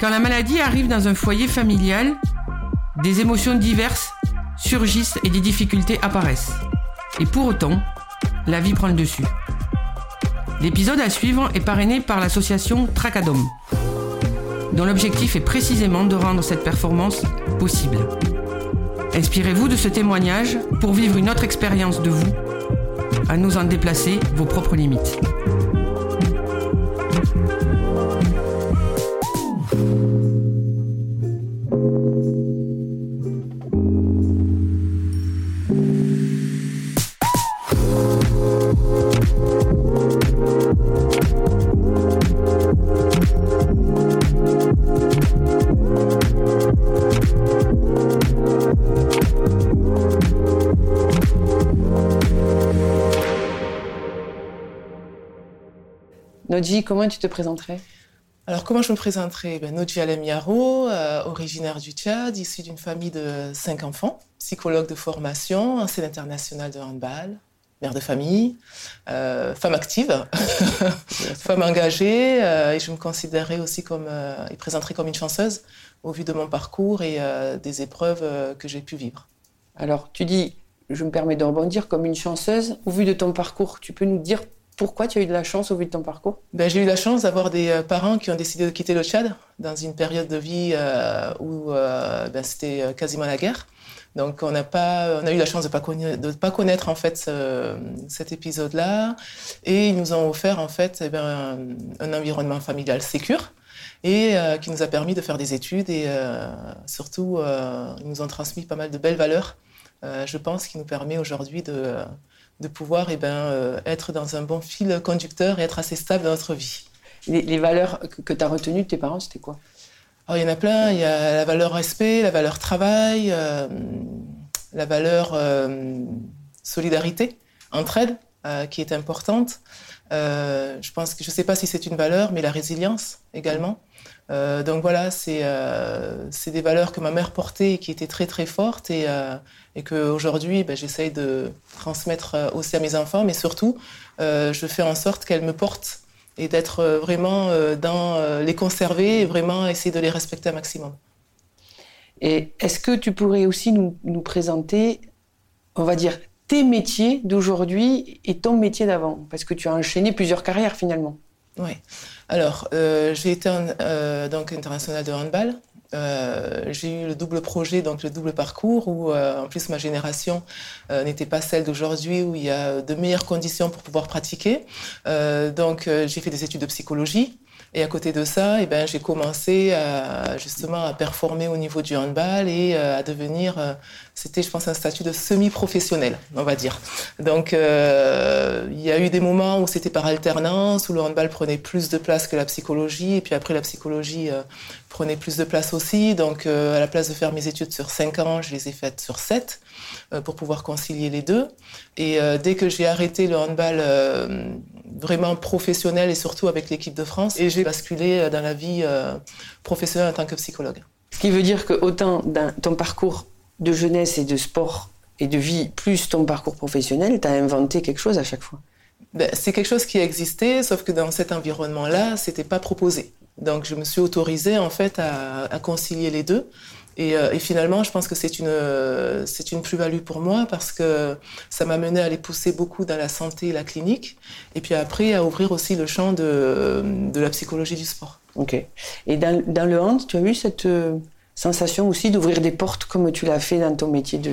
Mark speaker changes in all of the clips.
Speaker 1: Quand la maladie arrive dans un foyer familial, des émotions diverses surgissent et des difficultés apparaissent. Et pour autant, la vie prend le dessus. L'épisode à suivre est parrainé par l'association Tracadom, dont l'objectif est précisément de rendre cette performance possible. Inspirez-vous de ce témoignage pour vivre une autre expérience de vous, à nous en déplacer vos propres limites. Nodji, comment tu te présenterais?
Speaker 2: Alors, comment je me présenterai ben, Nodji Alemiaro, euh, originaire du Tchad, issue d'une famille de cinq enfants, psychologue de formation, ancienne internationale de handball, mère de famille, euh, femme active, femme engagée, euh, et je me considérerais aussi comme, et présenterais comme une chanceuse au vu de mon parcours et des épreuves que j'ai pu vivre.
Speaker 1: Alors, tu dis, je me permets de rebondir, comme une chanceuse, au vu de ton parcours, tu peux nous dire pourquoi tu as eu de la chance au vu de ton parcours
Speaker 2: ben, J'ai eu la chance d'avoir des euh, parents qui ont décidé de quitter le Tchad dans une période de vie euh, où euh, ben, c'était quasiment la guerre. Donc on a, pas, on a eu la chance de ne pas, connaître en fait cet épisode-là. Et ils nous ont offert en fait eh ben, un, environnement familial sécur et qui nous a permis de faire des études et surtout ils nous ont transmis pas mal de belles valeurs. je pense qui nous permet aujourd'hui de de pouvoir eh ben, euh, être dans un bon fil conducteur et être assez stable dans notre vie.
Speaker 1: Les, valeurs que, tu as retenues de tes parents, c'était quoi?
Speaker 2: Alors, Il y en a plein. Il y a la valeur respect, la valeur travail, euh, la valeur euh, solidarité, entraide, qui est importante. je pense que je ne sais pas si c'est une valeur, mais la résilience également. Euh, donc voilà, euh, c'est des valeurs que ma mère portait et qui étaient très très fortes et, euh, et qu'aujourd'hui ben, j'essaye de transmettre aussi à mes enfants, mais surtout je fais en sorte qu'elles me portent et d'être vraiment dans les conserver et vraiment essayer de les respecter un maximum.
Speaker 1: Et est-ce que tu pourrais aussi nous, nous présenter, on va dire, tes métiers d'aujourd'hui et ton métier d'avant? Parce que tu as enchaîné plusieurs carrières finalement.
Speaker 2: Oui. Alors, euh, j'ai été euh, donc international de handball. Euh, j'ai eu le double projet, donc le double parcours, où en plus ma génération n'était pas celle d'aujourd'hui, où il y a de meilleures conditions pour pouvoir pratiquer. donc j'ai fait des études de psychologie. Et à côté de ça, eh ben, j'ai commencé à, justement à performer au niveau du handball et euh, à devenir, euh, c'était je pense un statut de semi-professionnel, on va dire. Donc euh, il y a eu des moments où c'était par alternance, où le handball prenait plus de place que la psychologie, et puis après la psychologie prenait plus de place aussi. Donc à la place de faire mes études sur 5 ans, je les ai faites sur 7 pour pouvoir concilier les deux. Et dès que j'ai arrêté le handball vraiment professionnel et surtout avec l'équipe de France. Et j'ai basculé euh, dans la vie euh, professionnelle en tant que psychologue.
Speaker 1: Ce qui veut dire que autant dans ton parcours de jeunesse et de sport et de vie, plus ton parcours professionnel, tu as inventé quelque chose à chaque fois.
Speaker 2: Ben, c'est quelque chose qui existait, sauf que dans cet environnement-là, c'était pas proposé. Donc je me suis autorisée en fait à, à concilier les deux. Euh, et, finalement, je pense que c'est une, c'est une plus-value pour moi parce que ça m'a mené à les pousser beaucoup dans la santé et la clinique. Et puis après, à ouvrir aussi le champ de, de la psychologie du sport.
Speaker 1: Ok. Et dans, dans le hand, tu as eu cette euh, sensation aussi d'ouvrir des portes comme tu l'as fait dans ton métier de,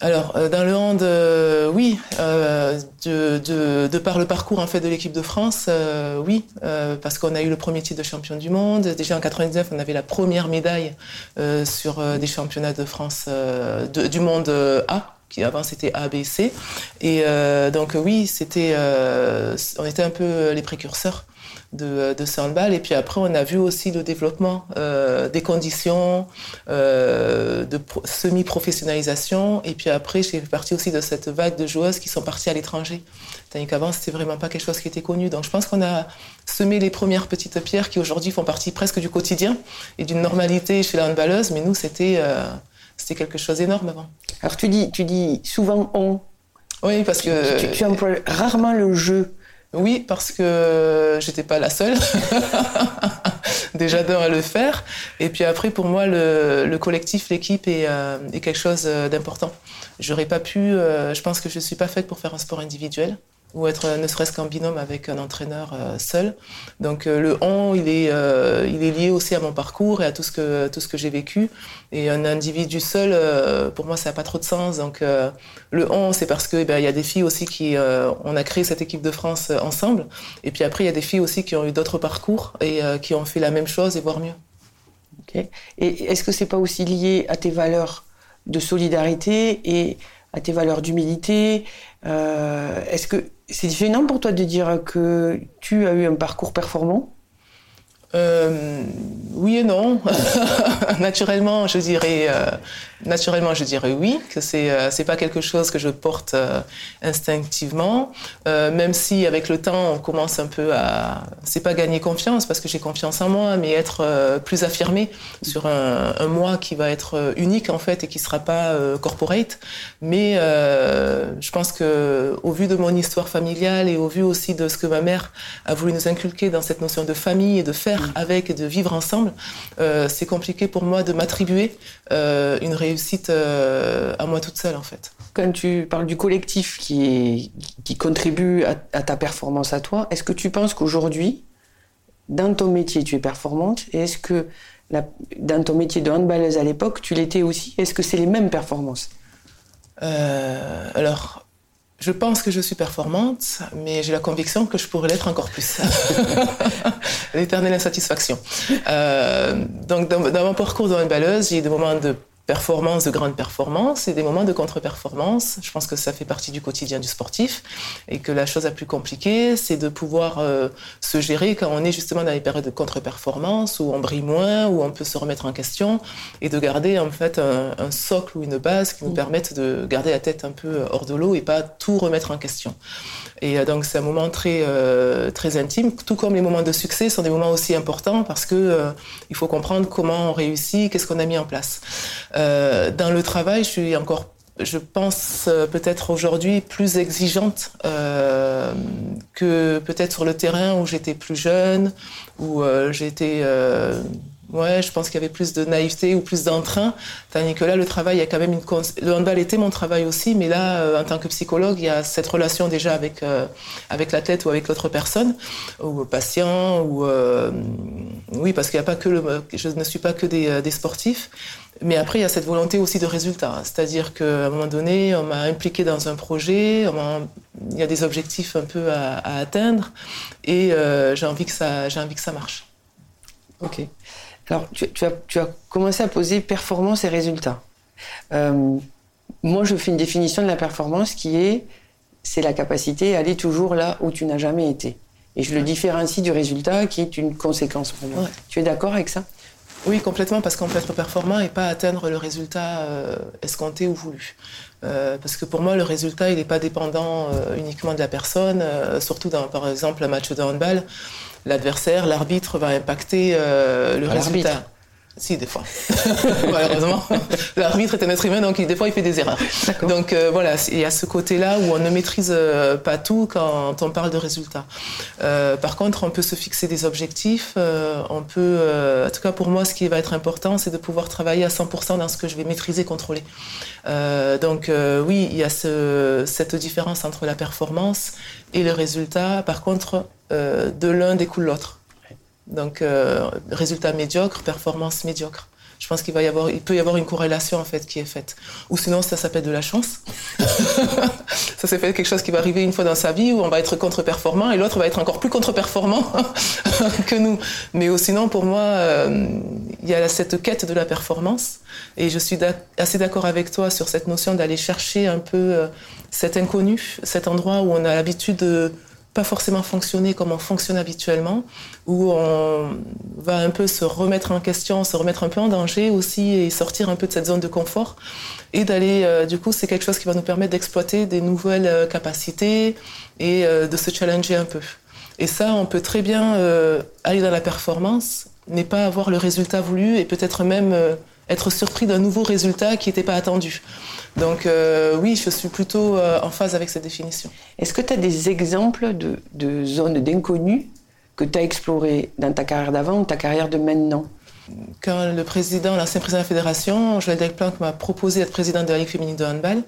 Speaker 2: alors, euh, dans le hand, euh, oui, euh, de, par le parcours en fait de l'équipe de France, oui, parce qu'on a eu le premier titre de champion du monde. Déjà en 99, on avait la première médaille sur des championnats de France du monde A, qui avant c'était A, B, C. Et donc oui, c'était, on était un peu les précurseurs de, de handball. Et puis après, on a vu aussi le développement euh, des conditions euh, de semi-professionnalisation. Et puis après, j'ai fait partie aussi de cette vague de joueuses qui sont parties à l'étranger. Tandis qu'avant, c'était vraiment pas quelque chose qui était connu. Donc je pense qu'on a semé les premières petites pierres qui aujourd'hui font partie presque du quotidien et d'une normalité chez la handballeuse. Mais nous, c'était euh, c'était quelque chose d'énorme avant.
Speaker 1: Alors tu dis, tu dis souvent on.
Speaker 2: Oui, parce que.
Speaker 1: Tu, tu emploies rarement le jeu.
Speaker 2: Oui, parce que j'étais pas la seule. Déjà d'un à le faire. Et puis après, pour moi, le, collectif, l'équipe est, euh, quelque chose d'important. J'aurais pas pu. Euh, je pense que je suis pas faite pour faire un sport individuel ou être ne serait-ce qu'en binôme avec un entraîneur euh, seul. Donc euh, le on, il est, euh, il est lié aussi à mon parcours et à tout ce que, tout ce que j'ai vécu. Et un individu seul, pour moi, ça n'a pas trop de sens. Donc le on, c'est parce qu'il eh ben, y a des filles aussi qui... on a créé cette équipe de France ensemble. Et puis après, il y a des filles aussi qui ont eu d'autres parcours et qui ont fait la même chose et voire mieux.
Speaker 1: Ok. Et est-ce que c'est pas aussi lié à tes valeurs de solidarité et à tes valeurs d'humilité? Est-ce que c'est gênant pour toi de dire que tu as eu un parcours performant?
Speaker 2: Euh, oui et non. naturellement, je dirais, euh, naturellement, je dirais oui, que c'est euh, c'est pas quelque chose que je porte euh, instinctivement, même si avec le temps on commence un peu à, c'est pas gagner confiance parce que j'ai confiance en moi, mais être plus affirmé sur un, moi qui va être unique en fait et qui sera pas corporate. Mais je pense que au vu de mon histoire familiale et au vu aussi de ce que ma mère a voulu nous inculquer dans cette notion de famille et de faire avec et de vivre ensemble, c'est compliqué pour moi de m'attribuer une réussite euh, à moi toute seule en fait.
Speaker 1: Quand tu parles du collectif qui, est, qui contribue à, ta performance à toi, est-ce que tu penses qu'aujourd'hui, dans ton métier, tu es performante Et est-ce que dans ton métier de handballeuse à l'époque, tu l'étais aussi? Est-ce que c'est les mêmes performances?
Speaker 2: Euh, Alors, je pense que je suis performante, mais j'ai la conviction que je pourrais l'être encore plus. L'éternelle insatisfaction. Euh, donc, dans, dans, mon parcours de handballeuse, j'ai eu des moments de performance, de grande performance et des moments de contre-performance. Je pense que ça fait partie du quotidien du sportif et que la chose la plus compliquée, c'est de pouvoir euh, se gérer quand on est justement dans les périodes de contre-performance où on brille moins, où on peut se remettre en question et de garder en fait un, un socle ou une base qui nous mm. permettent de garder la tête un peu hors de l'eau et pas tout remettre en question. Et euh, donc c'est un moment très euh, très intime, tout comme les moments de succès sont des moments aussi importants parce que euh, il faut comprendre comment on réussit, qu'est-ce qu'on a mis en place. Euh, dans le travail, je suis encore je pense peut-être aujourd'hui plus exigeante euh, que peut-être sur le terrain où j'étais plus jeune, où euh, j'étais Ouais, je pense qu'il y avait plus de naïveté ou plus d'entrain. Tandis que là, le travail, il y a quand même une. Le handball était mon travail aussi, mais là, euh, en tant que psychologue, il y a cette relation déjà avec, euh, avec l'athlète ou avec l'autre personne, ou patient, ou. Euh, oui, parce qu'il a pas que le. Je ne suis pas que des, des sportifs. Mais après, il y a cette volonté aussi de résultat. C'est-à-dire qu'à un moment donné, on m'a impliqué dans un projet, il y a des objectifs un peu à, à atteindre, et j'ai envie, que ça, envie que ça marche.
Speaker 1: Ok. Alors, tu, as, commencé à poser performance et résultat. Euh, moi, je fais une définition de la performance qui est c'est la capacité à aller toujours là où tu n'as jamais été. Et je le différencie du résultat qui est une conséquence pour moi. Tu es d'accord avec ça?
Speaker 2: Oui, complètement, parce qu'en peut être performant et pas atteindre le résultat euh, escompté ou voulu. Euh, parce que pour moi, le résultat, il n'est pas dépendant uniquement de la personne, surtout dans, par exemple, un match de handball l'adversaire, l'arbitre va impacter euh, le résultat. Si, des fois. Malheureusement. L'arbitre est un être humain, donc des fois, il fait des erreurs. Donc euh, voilà, il y a ce côté-là où on ne maîtrise euh, pas tout quand on parle de résultats. Euh, par contre, on peut se fixer des objectifs. Euh, on peut, en tout cas pour moi, ce qui va être important, c'est de pouvoir travailler à 100% dans ce que je vais maîtriser, contrôler. donc oui, il y a ce, cette différence entre la performance et le résultat. Par contre, de l'un découle l'autre. Donc, euh, résultat médiocre, performance médiocre. Je pense qu'il va y avoir, il peut y avoir une corrélation en fait qui est faite. Ou sinon, ça s'appelle de la chance. ça c'est fait quelque chose qui va arriver une fois dans sa vie où on va être contre-performant et l'autre va être encore plus contre-performant que nous. Mais sinon, pour moi, euh, il y a cette quête de la performance et je suis assez d'accord avec toi sur cette notion d'aller chercher un peu euh, cet inconnu, cet endroit où on a l'habitude de pas forcément fonctionner comme on fonctionne habituellement, où on va un peu se remettre en question, se remettre un peu en danger aussi et sortir un peu de cette zone de confort. Et d'aller, euh, du coup, c'est quelque chose qui va nous permettre d'exploiter des nouvelles euh, capacités et euh, de se challenger un peu. Et ça, on peut très bien aller dans la performance, mais pas avoir le résultat voulu et peut-être même être surpris d'un nouveau résultat qui n'était pas attendu. Donc euh, oui, je suis plutôt euh, en phase avec cette définition.
Speaker 1: Est-ce que tu as des exemples de, zones d'inconnu que tu as explorées dans ta carrière d'avant ou ta carrière de maintenant?
Speaker 2: Quand le président, l'ancien président de la fédération, Joël Delplanque, m'a proposé d'être président de la Ligue féminine de handball.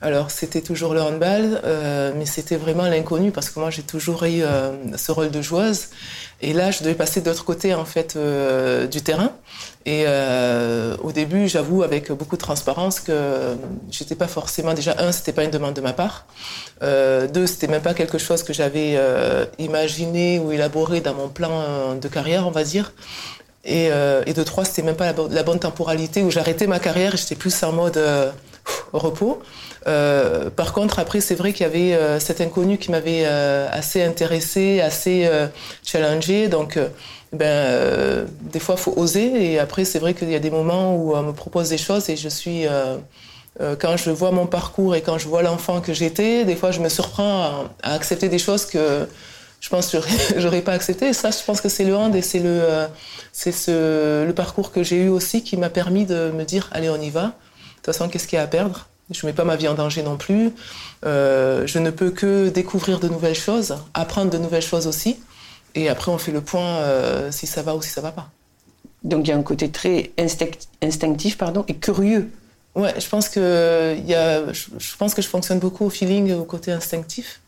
Speaker 2: Alors c'était toujours le handball, euh, mais c'était vraiment l'inconnu parce que moi j'ai toujours eu euh, ce rôle de joueuse. Et là, je devais passer de l'autre côté en fait euh, du terrain. Et euh, au début, j'avoue avec beaucoup de transparence que j'étais pas forcément déjà un, c'était pas une demande de ma part. Euh, deux, c'était même pas quelque chose que j'avais euh, imaginé ou élaboré dans mon plan de carrière, on va dire. Et, euh, et de trois, c'était même pas la, bonne temporalité où j'arrêtais ma carrière et j'étais plus en mode euh, repos. Euh, par contre, après, c'est vrai qu'il y avait euh, cet inconnu qui m'avait euh, assez intéressé, assez euh, challengé. Donc, ben, des fois, faut oser. Et après, c'est vrai qu'il y a des moments où on me propose des choses et je suis quand je vois mon parcours et quand je vois l'enfant que j'étais, des fois je me surprends à, à, accepter des choses que je pense que j'aurais pas accepté. ça, je pense que c'est le hand et c'est le, c'est ce, le parcours que j'ai eu aussi qui m'a permis de me dire allez, on y va. De toute façon, qu'est-ce qu'il y a à perdre? Je mets pas ma vie en danger non plus. Euh, je ne peux que découvrir de nouvelles choses, apprendre de nouvelles choses aussi. Et après, on fait le point euh, si ça va ou si ça va pas.
Speaker 1: Donc il y a un côté très instinctif pardon, et curieux.
Speaker 2: Ouais, je pense que y a, je pense que je fonctionne beaucoup au feeling, au côté instinctif.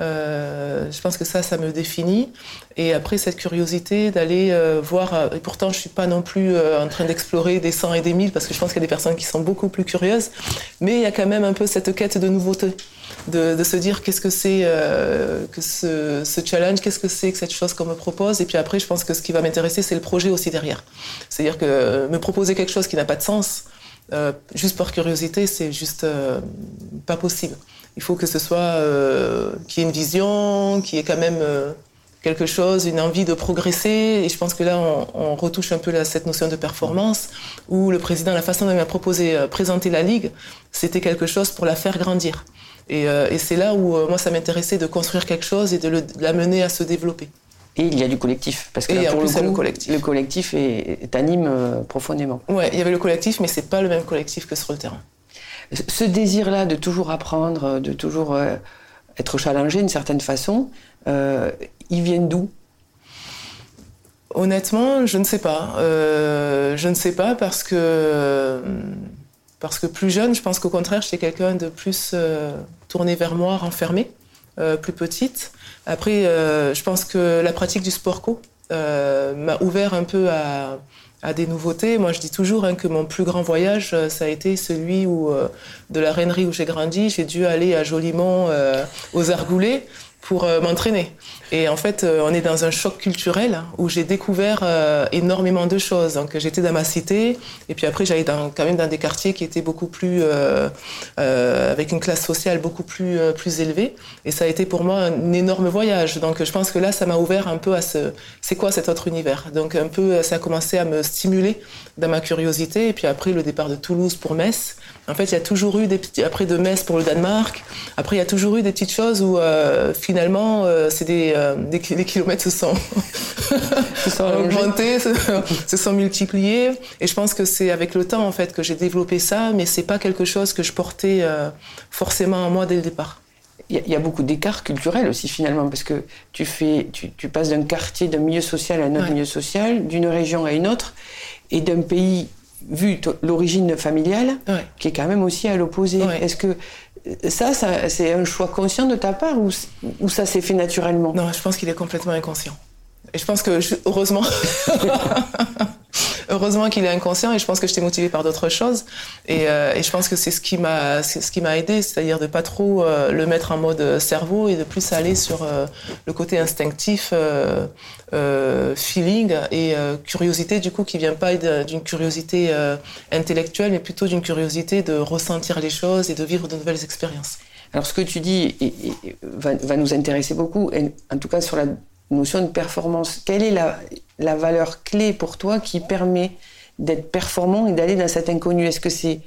Speaker 2: Euh, je pense que ça, ça me définit. Et après, cette curiosité d'aller euh, voir, euh, et pourtant je suis pas non plus en train d'explorer des 100 et des 1000, parce que je pense qu'il y a des personnes qui sont beaucoup plus curieuses, mais il y a quand même un peu cette quête de nouveauté, de, se dire qu'est-ce que c'est que ce, ce challenge, qu'est-ce que c'est que cette chose qu'on me propose, et puis après, je pense que ce qui va m'intéresser, c'est le projet aussi derrière. C'est-à-dire que me proposer quelque chose qui n'a pas de sens, juste par curiosité, c'est juste pas possible il faut que ce soit euh, qu'il y ait une vision, qu'il y ait quand même euh, quelque chose, une envie de progresser. Et je pense que là, on, on retouche un peu cette notion de performance, où le président, la façon dont il m'a proposé euh, présenter la ligue, c'était quelque chose pour la faire grandir. Et, euh, et c'est là où euh, moi, ça m'intéressait de construire quelque chose et de, le, de la mener à se développer.
Speaker 1: Et il y a du collectif, parce que là, pour le, coup,
Speaker 2: le collectif.
Speaker 1: le collectif est- t'anime profondément.
Speaker 2: Ouais, il y avait le collectif, mais c'est pas le même collectif que sur le terrain.
Speaker 1: Ce désir-là de toujours apprendre, de toujours euh, être challengé d'une certaine façon, euh, ils viennent d'où?
Speaker 2: Honnêtement, je ne sais pas. Euh, je ne sais pas parce que parce que plus jeune, je pense qu'au contraire, j'étais quelqu'un de plus euh, tourné vers moi, renfermé, plus petite. Après, je pense que la pratique du sport co m'a ouvert un peu à, à des nouveautés. Moi, je dis toujours hein, que mon plus grand voyage, euh, ça a été celui euh, de la Rainerie où j'ai grandi, j'ai dû aller à Jolimont, euh, aux Argoulets, pour euh, m'entraîner. Et en fait, euh, on est dans un choc culturel où j'ai découvert euh, énormément de choses. Donc, j'étais dans ma cité, et puis après, j'allais quand même dans des quartiers qui étaient beaucoup plus, euh, euh, avec une classe sociale beaucoup plus, euh, plus élevée. Et ça a été pour moi un énorme voyage. Donc, je pense que là, ça m'a ouvert un peu à ce, c'est quoi cet autre univers? Donc, un peu, ça a commencé à me stimuler dans ma curiosité. Et puis après, le départ de Toulouse pour Metz. En fait, il y a toujours eu des petits, après de Metz pour le Danemark. Après, il y a toujours eu des petites choses où euh, finalement, euh, c'est des, euh, des, les kilomètres se sont,
Speaker 1: Se sont
Speaker 2: augmentés, se, se sont multipliés. Et je pense que c'est avec le temps en fait que j'ai développé ça, mais c'est pas quelque chose que je portais forcément en moi dès le départ.
Speaker 1: Il y, a- il y a beaucoup d'écarts culturels aussi finalement, parce que tu, fais, tu, tu passes d'un quartier, d'un milieu social à un autre
Speaker 2: Ouais.
Speaker 1: milieu social, d'une région à une autre, et d'un pays, vu l'origine familiale,
Speaker 2: Ouais.
Speaker 1: qui est quand même aussi à l'opposé.
Speaker 2: Ouais.
Speaker 1: Est-ce que euh, ça, ça c'est un choix conscient de ta part ou, ça s'est fait naturellement?
Speaker 2: Non, je pense qu'il est complètement inconscient. Et je pense que, je- heureusement, heureusement qu'il est inconscient et je pense que j'étais motivée par d'autres choses. Et, euh, et, je pense que c'est ce qui m'a, ce qui m'a aidé, c'est-à-dire de pas trop euh, le mettre en mode cerveau et de plus aller sur euh, le côté instinctif, feeling et curiosité du coup qui vient pas d'une curiosité intellectuelle, mais plutôt d'une curiosité de ressentir les choses et de vivre de nouvelles expériences.
Speaker 1: Alors ce que tu dis va, va, nous intéresser beaucoup, et en tout cas sur la notion de performance. Quelle est la, la valeur clé pour toi qui permet d'être performant et d'aller dans cet inconnu? Est-ce que c'est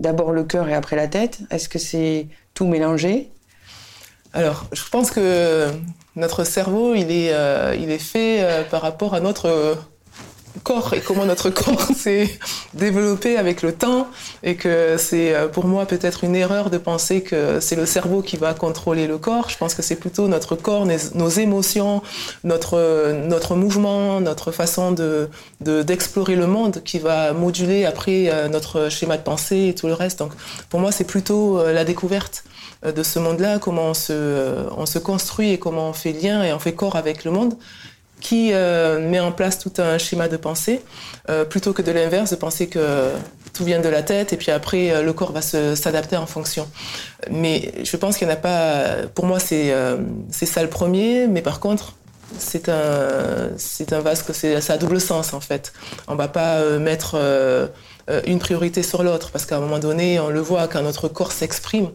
Speaker 1: d'abord le cœur et après la tête? Est-ce que c'est tout mélangé?
Speaker 2: Alors, je pense que notre cerveau, il est, euh, il est fait euh, par rapport à notre corps et comment notre corps s'est développé avec le temps et que c'est euh, pour moi peut-être une erreur de penser que c'est le cerveau qui va contrôler le corps. Je pense que c'est plutôt notre corps, nos émotions, notre, notre mouvement, notre façon de, d'explorer le monde qui va moduler après euh, notre schéma de pensée et tout le reste. Donc pour moi c'est plutôt euh, la découverte de ce monde-là, comment on se, on se construit et comment on fait lien et on fait corps avec le monde qui euh, met en place tout un schéma de pensée, euh, plutôt que de l'inverse, de penser que tout vient de la tête et puis après euh, le corps va s'adapter en fonction. Mais je pense qu'il n'y en a pas. Pour moi, c'est c'est ça le premier, mais par contre, c'est un c'est un vasque, c'est ça a double sens en fait. On va pas mettre euh, une priorité sur l'autre, parce qu'à un moment donné, on le voit quand notre corps s'exprime,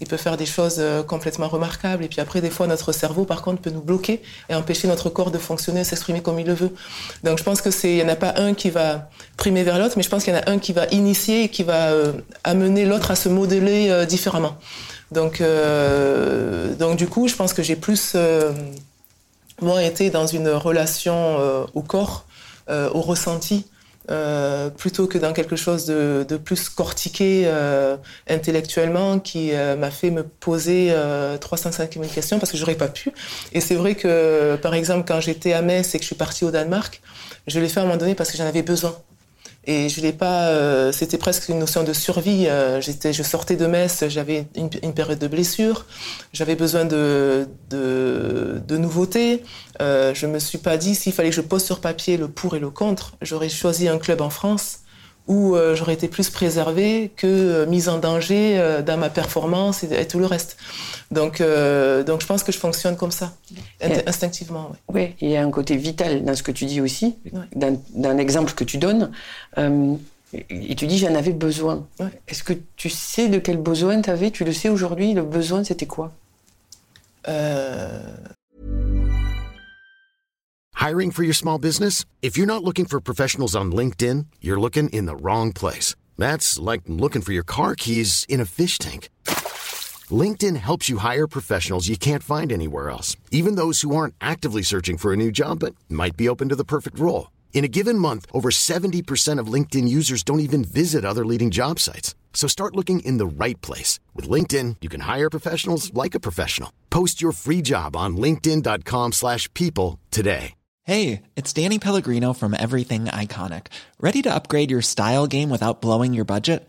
Speaker 2: il peut faire des choses euh, complètement remarquables. Et puis après, des fois, notre cerveau, par contre, peut nous bloquer et empêcher notre corps de fonctionner, s'exprimer comme il le veut. Donc, je pense que c'est, il n'y en a pas un qui va primer vers l'autre, mais je pense qu'il y en a un qui va initier et qui va euh, amener l'autre à se modeler différemment. Donc, donc du coup, je pense que j'ai plus, moi, été dans une relation au corps, au ressenti, euh, plutôt que dans quelque chose de, plus cortiqué euh, intellectuellement qui euh, m'a fait me poser 305 000 questions parce que j'aurais pas pu. Et c'est vrai que, par exemple, quand j'étais à Metz et que je suis partie au Danemark, je l'ai fait à un moment donné parce que j'en avais besoin. Et je l'ai pas. Euh, c'était presque une notion de survie. Euh, j'étais, je sortais de Metz, j'avais une, une, période de blessure, j'avais besoin de de, de nouveautés. Euh, je me suis pas dit s'il fallait que je pose sur papier le pour et le contre, j'aurais choisi un club en France où euh, j'aurais été plus préservée que mise en danger dans ma performance et, tout le reste. Donc, donc je pense que je fonctionne comme ça, instinctivement.
Speaker 1: Oui, ouais, il y a un côté vital dans ce que tu dis aussi, ouais. d'un exemple que tu donnes. et tu dis j'en avais besoin. Ouais. Est-ce que tu sais de quel besoin tu avais Tu le sais aujourd'hui, le besoin c'était quoi?
Speaker 3: Hiring for your small business? If you're not looking for professionals on LinkedIn, you're looking in the wrong place. That's like looking for your car keys in a fish tank. LinkedIn helps you hire professionals you can't find anywhere else, even those who aren't actively searching for a new job but might be open to the perfect role. In a given month, over 70% of LinkedIn users don't even visit other leading job sites. So start looking in the right place. With LinkedIn, you can hire professionals like a professional. Post your free job on linkedin.com slash people today.
Speaker 4: Hey, it's Danny Pellegrino from Everything Iconic. Ready to upgrade your style game without blowing your budget?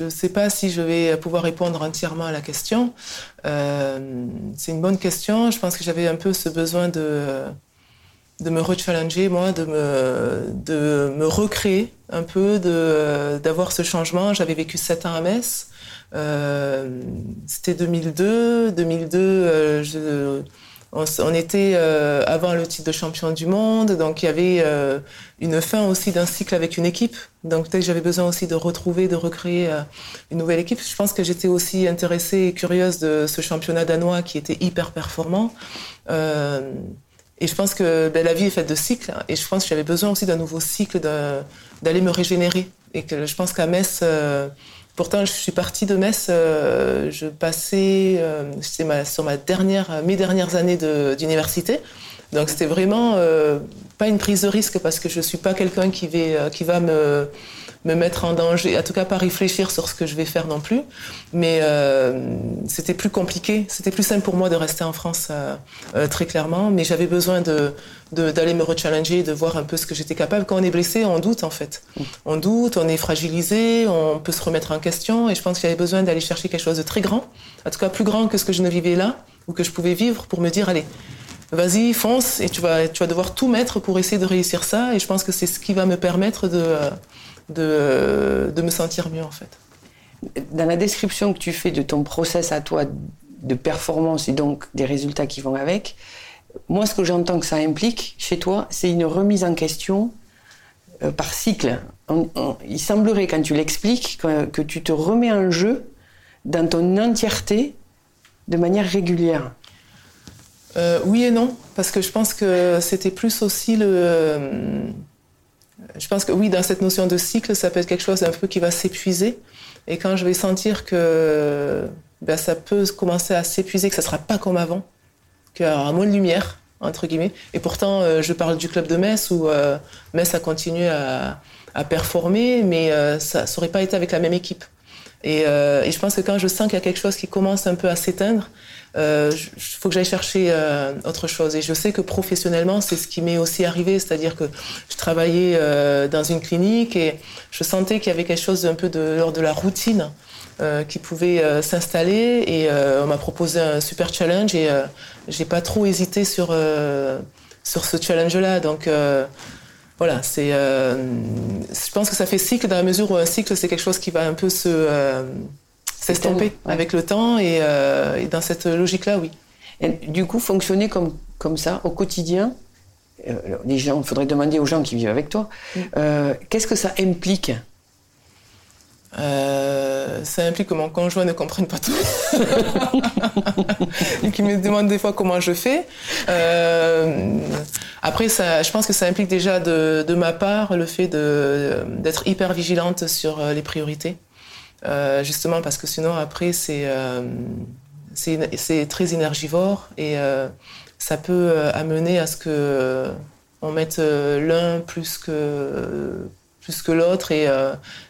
Speaker 2: Je ne sais pas si je vais pouvoir répondre entièrement à la question. Euh, c'est une bonne question. Je pense que j'avais un peu ce besoin de, de me rechallenger, moi, de me, de me recréer un peu, d'avoir ce changement. J'avais vécu sept ans à Metz. Euh, C'était 2002. 2002, euh, je, on, on, était euh, avant le titre de champion du monde, donc il y avait euh, une fin aussi d'un cycle avec une équipe. Donc peut-être j'avais besoin aussi de retrouver, de recréer euh, une nouvelle équipe. Je pense que j'étais aussi intéressée et curieuse de ce championnat danois qui était hyper performant. Euh, et je pense que ben, la vie est faite de cycles. Et je pense que j'avais besoin aussi d'un nouveau cycle, d'aller me régénérer. Et que je pense qu'à Metz, euh, pourtant je suis partie de Metz, euh, je passais, euh, c'était sur ma dernière, mes dernières années d'université. Donc c'était vraiment pas une prise de risque parce que je suis pas quelqu'un qui va me me mettre en danger, en tout cas pas réfléchir sur ce que je vais faire non plus. Mais euh, c'était plus compliqué, c'était plus simple pour moi de rester en France euh, euh, très clairement. Mais j'avais besoin de d'aller me rechallenger, de voir un peu ce que j'étais capable. Quand on est blessé, on doute en fait. On doute, on est fragilisé, on peut se remettre en question. Et je pense qu'il y avait besoin d'aller chercher quelque chose de très grand, en tout cas plus grand que ce que je ne vivais là ou que je pouvais vivre pour me dire allez vas-y, fonce, et tu vas, tu vas devoir tout mettre pour essayer de réussir ça. Et je pense que c'est ce qui va me permettre de, de, de me sentir mieux en fait.
Speaker 1: Dans la description que tu fais de ton process à toi de performance et donc des résultats qui vont avec, moi ce que j'entends que ça implique chez toi, c'est une remise en question euh, par cycle. il semblerait quand tu l'expliques que, tu te remets en jeu dans ton entièreté de manière régulière.
Speaker 2: Euh, oui et non, parce que je pense que c'était plus aussi le, je pense que oui, dans cette notion de cycle, ça peut être quelque chose un peu qui va s'épuiser. Et quand je vais sentir que ben, ça peut commencer à s'épuiser, que ça sera pas comme avant, qu'il y aura moins de lumière, entre guillemets. Et pourtant, euh, je parle du club de Metz où euh, Metz a continué à, performer, mais euh, ça n'aurait pas été avec la même équipe. Et, et, je pense que quand je sens qu'il y a quelque chose qui commence un peu à s'éteindre, il euh, faut que j'aille chercher euh, autre chose. Et je sais que professionnellement, c'est ce qui m'est aussi arrivé, c'est-à-dire que je travaillais euh, dans une clinique et je sentais qu'il y avait quelque chose un peu de de la routine qui pouvait s'installer. Et on m'a proposé un super challenge et j'ai pas trop hésité sur sur ce challenge-là. Donc voilà, c'est. je pense que ça fait cycle dans la mesure où un cycle c'est quelque chose qui va un peu se s'estomper avec le temps euh, et, dans cette logique-là, oui.
Speaker 1: Et du coup, fonctionner comme, comme ça au quotidien, euh, les gens, il faudrait demander aux gens qui vivent avec toi, mm. euh, qu'est-ce que ça implique
Speaker 2: ça implique que mon conjoint ne comprenne pas tout et qu'il me demande des fois comment je fais. après, ça, je pense que ça implique déjà de, de ma part le fait d'être hyper vigilante sur les priorités. Euh, justement parce que sinon après c'est euh, c'est très énergivore et euh, ça peut amener à ce que on mette l'un plus que plus que l'autre et,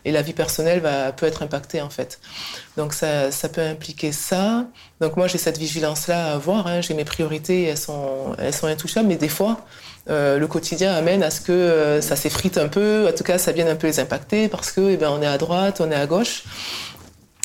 Speaker 2: et, la vie personnelle va, peut être impactée en fait. Donc ça, ça peut impliquer ça. Donc moi j'ai cette vigilance là à avoir. Hein. J'ai mes priorités, elles sont elles sont intouchables, mais des fois euh, le quotidien amène à ce que euh, ça s'effrite un peu, en tout cas ça vienne un peu les impacter parce que eh ben, on est à droite, on est à gauche.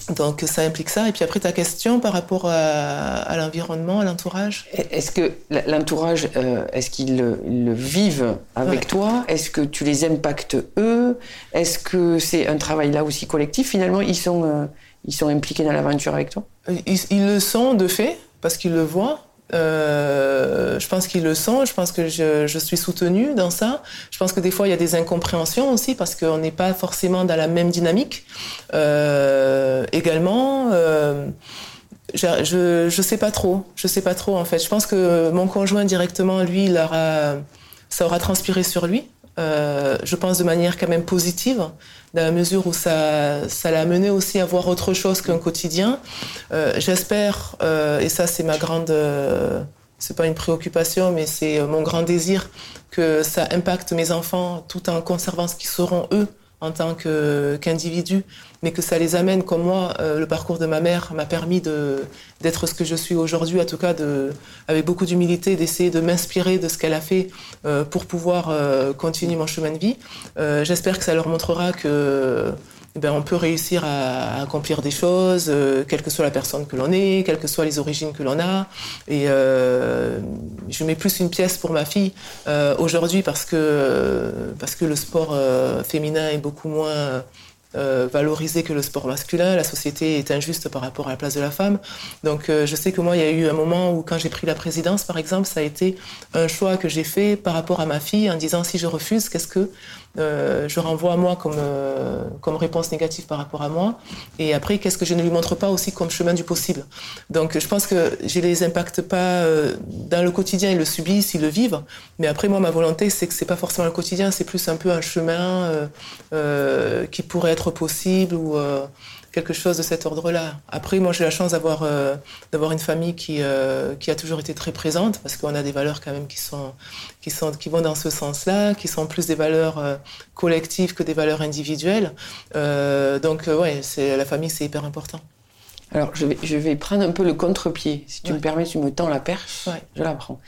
Speaker 2: Donc ça implique ça. Et puis après ta question par rapport à, l'environnement, à l'entourage?
Speaker 1: Est-ce que l'entourage, euh, est-ce qu'ils le, vivent avec toi? Est-ce que tu les impactes eux? Est-ce que c'est un travail là aussi collectif? Finalement, ils sont, ils sont impliqués dans l'aventure avec toi?
Speaker 2: Ils, ils, le sont de fait parce qu'ils le voient. Euh, je pense qu'ils le sont, je pense que je, je, suis soutenue dans ça. Je pense que des fois, il y a des incompréhensions aussi parce qu'on n'est pas forcément dans la même dynamique. Euh, également, euh, je, je sais pas trop. Je sais pas trop en fait. Je pense que mon conjoint directement, lui, il aura, ça aura transpiré sur lui. Euh, je pense de manière quand même positive, dans la mesure où ça, ça l'a amené aussi à voir autre chose qu'un quotidien. Euh, J'espère, euh, et ça c'est ma grande, euh, c'est pas une préoccupation, mais c'est mon grand désir que ça impacte mes enfants tout en conservant ce qu'ils seront eux en tant qu'individu, mais que ça les amène, comme moi, euh, le parcours de ma mère m'a permis d'être ce que je suis aujourd'hui, en tout cas avec beaucoup d'humilité, d'essayer de m'inspirer de ce qu'elle a fait euh, pour pouvoir euh, continuer mon chemin de vie. J'espère que ça leur montrera que eh ben, on peut réussir à, accomplir des choses, euh, quelle que soit la personne que l'on est, quelles que soient les origines que l'on a. Et euh, je mets plus une pièce pour ma fille euh, aujourd'hui parce que parce que le sport féminin est beaucoup moins valorisé que le sport masculin. La société est injuste par rapport à la place de la femme. Donc je sais que moi, il y a eu un moment où quand j'ai pris la présidence, par exemple, ça a été un choix que j'ai fait par rapport à ma fille en disant si je refuse, qu'est-ce que euh, je renvoie à moi comme, euh, comme réponse négative par rapport à moi. Et après, qu'est-ce que je ne lui montre pas aussi comme chemin du possible? Donc, je pense que je les impacte pas euh, dans le quotidien, ils le subissent, ils le vivent. Mais après, moi, ma volonté, c'est que c'est pas forcément le quotidien, c'est plus un peu un chemin qui pourrait être possible ou quelque chose de cet ordre-là. Après, moi, j'ai la chance d'avoir d'avoir une famille qui qui a toujours été très présente parce qu'on a des valeurs quand même qui sont qui sont qui vont dans ce sens-là, qui sont plus des valeurs collectives que des valeurs individuelles. donc, ouais, c'est la famille, c'est hyper important.
Speaker 1: Alors, je vais, je vais prendre un peu le contre-pied. Si tu me permets, tu me tends la perche, je la prends.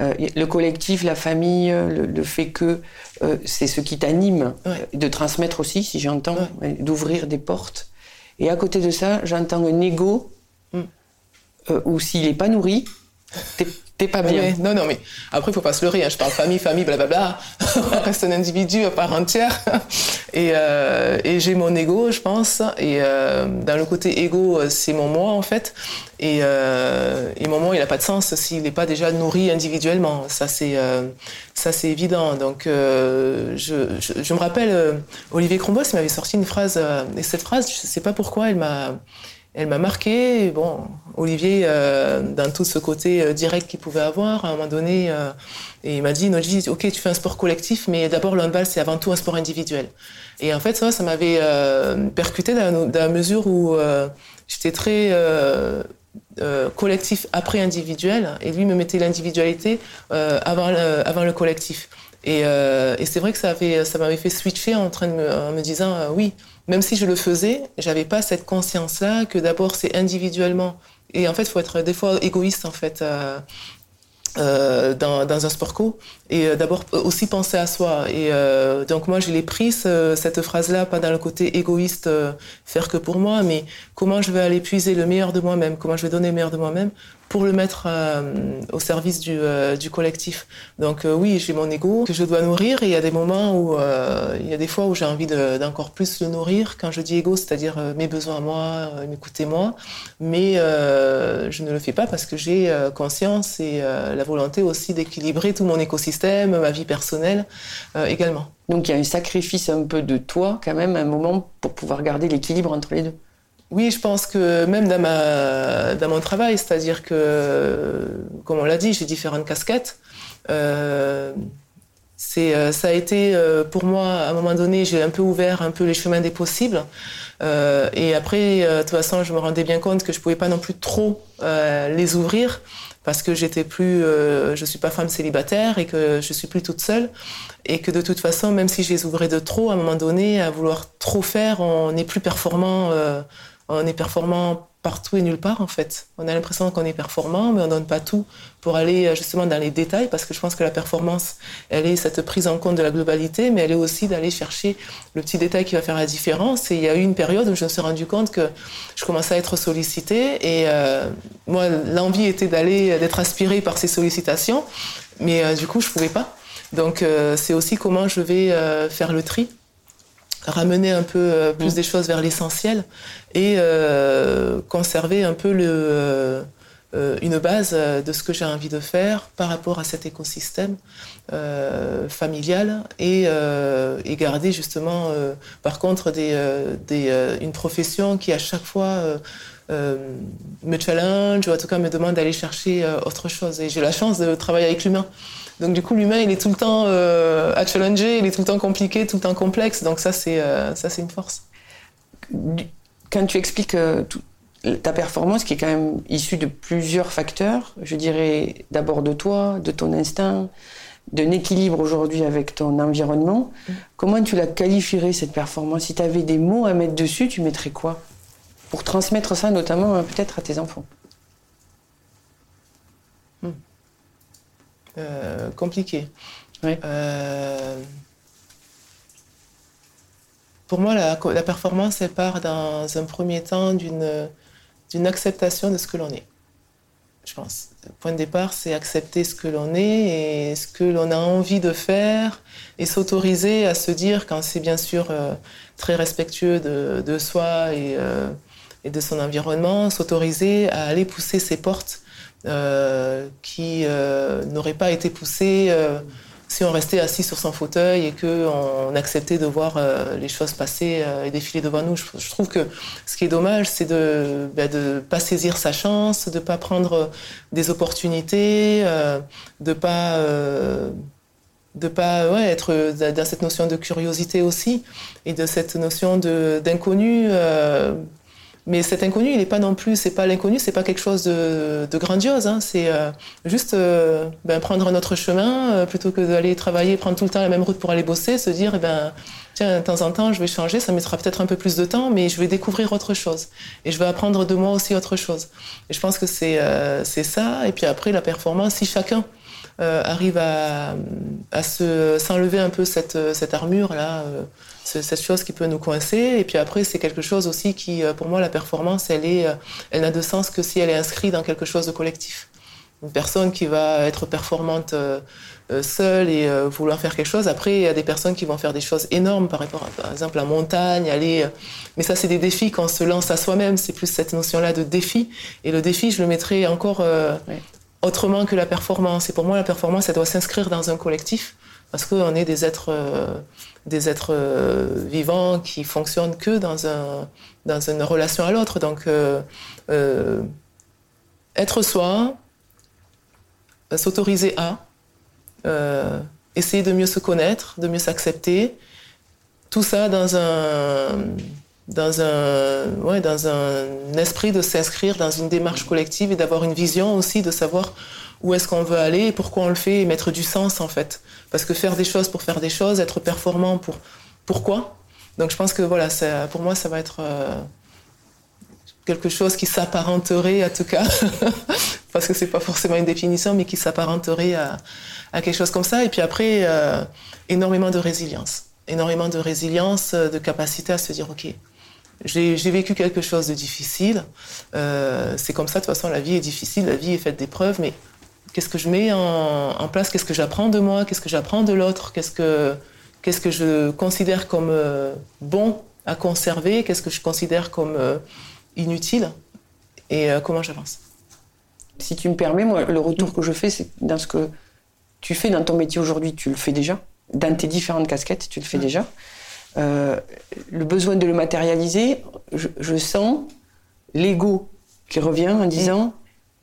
Speaker 1: Euh, le collectif, la famille, le, fait que euh, c'est ce qui t'anime, de transmettre aussi, si j'entends, d'ouvrir des portes. Et à côté de ça, j'entends un ego mm. euh, où s'il n'est pas nourri, t'es pas bien.
Speaker 2: non, non, mais après, il faut pas se leurrer. Hein. Je parle famille, famille, blablabla. On reste un individu à part entière. Et, euh, et j'ai mon ego, je pense. Et euh, dans le côté ego, c'est mon moi, en fait. Et, euh, et mon moi, il n'a pas de sens s'il n'est pas déjà nourri individuellement. Ça, c'est euh, ça, c'est évident. Donc, euh, je, je, je, me rappelle, Olivier Crombos m'avait sorti une phrase. et cette phrase, je sais pas pourquoi, elle m'a elle m'a marqué. Bon, Olivier, euh, dans tout ce côté euh, direct qu'il pouvait avoir, à un moment donné, euh, et il m'a dit, Noji, ok, tu fais un sport collectif, mais d'abord le c'est avant tout un sport individuel. Et en fait, ça, ça m'avait percuté dans, la mesure où j'étais très collectif après individuel, et lui me mettait l'individualité avant, avant le collectif. Et, et c'est vrai que ça, avait, ça m'avait fait switcher en, train de me, en me disant, oui, même si je le faisais, j'avais pas cette conscience-là que d'abord c'est individuellement. Et en fait, il faut être des fois égoïste en fait. Euh, euh, dans, un sport co et euh, d'abord aussi penser à soi et donc moi je l'ai pris cette phrase là pas dans le côté égoïste faire que pour moi mais comment je vais aller puiser le meilleur de moi-même comment je vais donner le meilleur de moi-même pour le mettre euh, au service du, euh, collectif. Donc euh, oui, j'ai mon ego que je dois nourrir et il y a des moments où il y a des fois où j'ai envie d'encore plus le nourrir. Quand je dis ego, c'est-à-dire mes besoins à moi, m'écouter moi, mais je ne le fais pas parce que j'ai conscience et la volonté aussi d'équilibrer tout mon écosystème, ma vie personnelle également.
Speaker 1: Donc il y a un sacrifice un peu de toi quand même, un moment pour pouvoir garder l'équilibre entre les deux.
Speaker 2: Oui, je pense que même dans, mon travail, c'est-à-dire que, comme on l'a dit, j'ai différentes casquettes. Euh, euh, ça a été euh, pour moi, à un moment donné, j'ai un peu ouvert un peu les chemins des possibles. Euh, et après, de toute façon, je me rendais bien compte que je pouvais pas non plus trop les ouvrir parce que j'étais plus, je suis pas femme célibataire et que je suis plus toute seule et que de toute façon, même si je les ouvrais de trop, à un moment donné, à vouloir trop faire, on n'est plus performant on est performant partout et nulle part en fait. On a l'impression qu'on est performant, mais on donne pas tout pour aller euh, justement dans les détails, parce que je pense que la performance, elle est cette prise en compte de la globalité, mais elle est aussi d'aller chercher le petit détail qui va faire la différence. Et il y a eu une période où je me suis rendu compte que je commençais à être sollicitée, et euh, moi, l'envie était d'aller, d'être aspirée par ces sollicitations, mais euh, du coup, je pouvais pas. Donc, c'est aussi comment je vais faire le tri ramener un peu euh, plus mm. des choses vers l'essentiel et euh, conserver un peu le, euh, une base de ce que j'ai envie de faire par rapport à cet écosystème familial et, et, garder justement par contre des, des, une profession qui à chaque fois me challenge ou en tout cas me demande d'aller chercher autre chose et j'ai la chance de travailler avec l'humain donc du coup, l'humain, il est tout le temps euh, à challenger, il est tout le temps compliqué, tout le temps complexe. Donc ça, c'est euh, ça, c'est une force.
Speaker 1: Quand tu expliques euh, ta performance, qui est quand même issue de plusieurs facteurs, je dirais d'abord de toi, de ton instinct, d'un équilibre aujourd'hui avec ton environnement. Mm. Comment tu la qualifierais cette performance? Si tu avais des mots à mettre dessus, tu mettrais quoi? Pour transmettre ça notamment peut-être à tes enfants.
Speaker 2: Euh, compliqué. Euh, pour moi, la, performance, elle part dans un premier temps d'une acceptation de ce que l'on est. Je pense. Le point de départ, c'est accepter ce que l'on est et ce que l'on a envie de faire et s'autoriser à se dire, quand c'est bien sûr euh, très respectueux de, soi et, et, de son environnement, s'autoriser à aller pousser ses portes qui euh, n'aurait pas été poussé euh, si on restait assis sur son fauteuil et qu'on acceptait de voir les choses passer et défiler devant nous. Je, trouve que ce qui est dommage, c'est de ne ben, pas saisir sa chance, de ne pas prendre des opportunités, de ne pas de pas être dans cette notion de curiosité aussi et de cette notion d'inconnu Mais cet inconnu, il n'est pas non plus, c'est pas l'inconnu, c'est pas quelque chose de, grandiose. Hein. C'est euh, juste euh, ben, prendre un autre chemin euh, plutôt que d'aller travailler, prendre tout le temps la même route pour aller bosser, se dire, eh ben, tiens, de temps en temps, je vais changer, ça mettra peut-être un peu plus de temps, mais je vais découvrir autre chose. Et je vais apprendre de moi aussi autre chose. Et je pense que c'est c'est ça. Et puis après, la performance, si chacun arrive à, à s'enlever un peu cette, cette armure-là, c'est cette chose qui peut nous coincer. Et puis après, c'est quelque chose aussi qui, euh, pour moi, la performance, elle, est, euh, elle n'a de sens que si elle est inscrite dans quelque chose de collectif. Une personne qui va être performante euh, seule et vouloir faire quelque chose. Après, il y a des personnes qui vont faire des choses énormes, par, rapport par exemple, la montagne, aller. Mais ça, c'est des défis qu'on se lance à soi-même. C'est plus cette notion-là de défi. Et le défi, je le mettrais encore autrement que la performance. Et pour moi, la performance, elle doit s'inscrire dans un collectif parce qu'on est des êtres des êtres euh, vivants qui fonctionnent que dans, un, dans une relation à l'autre. Donc, euh, euh, être soi, s'autoriser à, essayer de mieux se connaître, de mieux s'accepter, tout ça dans un, dans un, ouais, dans un esprit de s'inscrire dans une démarche collective et d'avoir une vision aussi de savoir où est-ce qu'on veut aller et pourquoi on le fait et mettre du sens en fait. Parce que faire des choses pour faire des choses, être performant pour pourquoi? Donc je pense que voilà, pour moi ça va être euh, quelque chose qui s'apparenterait à tout cas, parce que c'est pas forcément une définition, mais qui s'apparenterait à, quelque chose comme ça. Et puis après, euh, énormément de résilience, énormément de résilience, de capacité à se dire ok. J'ai vécu quelque chose de difficile. c'est comme ça, de toute façon, la vie est difficile, la vie est faite d'épreuves, mais Qu'est-ce que je mets en, place? Qu'est-ce que j'apprends de moi? Qu'est-ce que j'apprends de l'autre? Qu'est-ce que qu'est-ce que je considère comme euh, bon à conserver? Qu'est-ce que je considère comme euh, inutile? Et euh, comment j'avance?
Speaker 1: Si tu me permets, moi, le retour que je fais, c'est dans ce que tu fais dans ton métier aujourd'hui, tu le fais déjà. Dans tes différentes casquettes, tu le fais déjà. Le besoin de le matérialiser, je, je sens l'ego qui revient en disant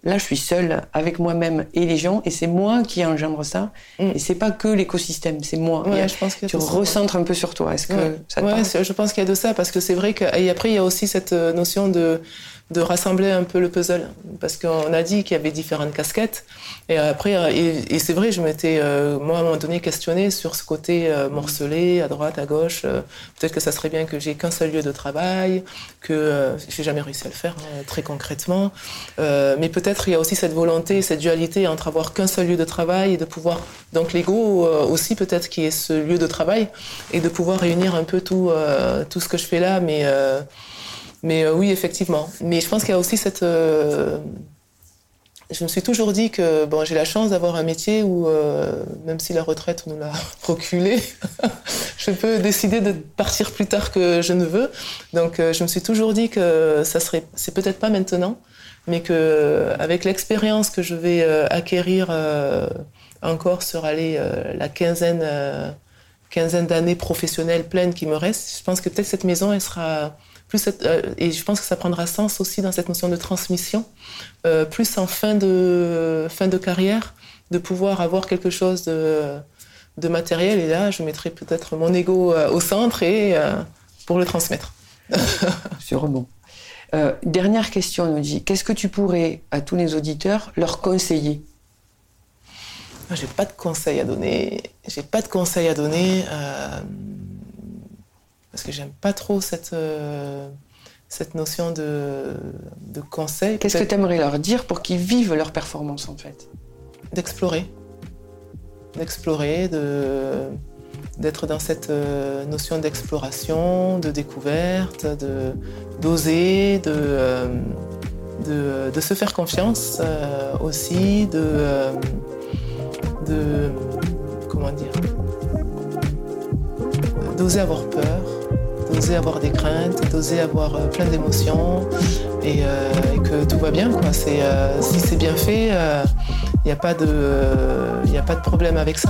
Speaker 1: Là, je suis seule avec moi-même et les gens, et c'est moi qui engendre ça. Mm. Et c'est pas que l'écosystème, c'est moi.
Speaker 2: je pense que
Speaker 1: tu recentres un peu sur toi. Est-ce que ça te
Speaker 2: je pense qu'il y a de ça parce que c'est vrai que et après il y a aussi cette euh, notion de de rassembler un peu le puzzle. Parce qu'on a dit qu'il y avait différentes casquettes. Et après et, c'est vrai je m'étais euh, moi à un moment donné questionné sur ce côté euh, morcelé à droite à gauche. Peut-être que ça serait bien que j'ai qu'un seul lieu de travail que j'ai jamais réussi à le faire hein, très concrètement. Mais peut-être il y a aussi cette volonté, cette dualité entre avoir qu'un seul lieu de travail et de pouvoir, donc l'ego euh, aussi peut-être qui est ce lieu de travail, et de pouvoir réunir un peu tout, euh, tout ce que je fais là, mais, euh, mais oui, effectivement. Mais je pense qu'il y a aussi cette... je me suis toujours dit que bon, j'ai la chance d'avoir un métier où, même si la retraite nous l'a reculé, je peux décider de partir plus tard que je ne veux. Donc, je me suis toujours dit que ça serait, c'est peut-être pas maintenant, mais que avec l'expérience que je vais euh, acquérir euh, encore sur aller, euh, la quinzaine, quinzaine d'années professionnelles pleines qui me restent, je pense que peut-être cette maison, elle sera plus et je pense que ça prendra sens aussi dans cette notion de transmission, plus en fin de fin de carrière, de pouvoir avoir quelque chose de, de matériel. Et là, je mettrai peut-être mon ego au centre et pour le transmettre.
Speaker 1: Sûrement. Euh, dernière question, nous dit, qu'est-ce que tu pourrais, à tous les auditeurs, leur conseiller?
Speaker 2: J'ai pas de conseils à donner. J'ai pas de conseils à donner euh, parce que j'aime pas trop cette euh, cette notion de, de conseil.
Speaker 1: Qu'est-ce que tu aimerais leur dire pour qu'ils vivent leur performance en fait?
Speaker 2: D'explorer, d'explorer, de d'être dans cette euh, notion d'exploration, de découverte, de d'oser, de, euh, de, se faire confiance euh, aussi, de, de comment dire, d'oser avoir peur, d'oser avoir des craintes, d'oser avoir plein d'émotions et, que tout va bien quoi. C'est si c'est bien fait, il n'y a a pas de problème avec ça.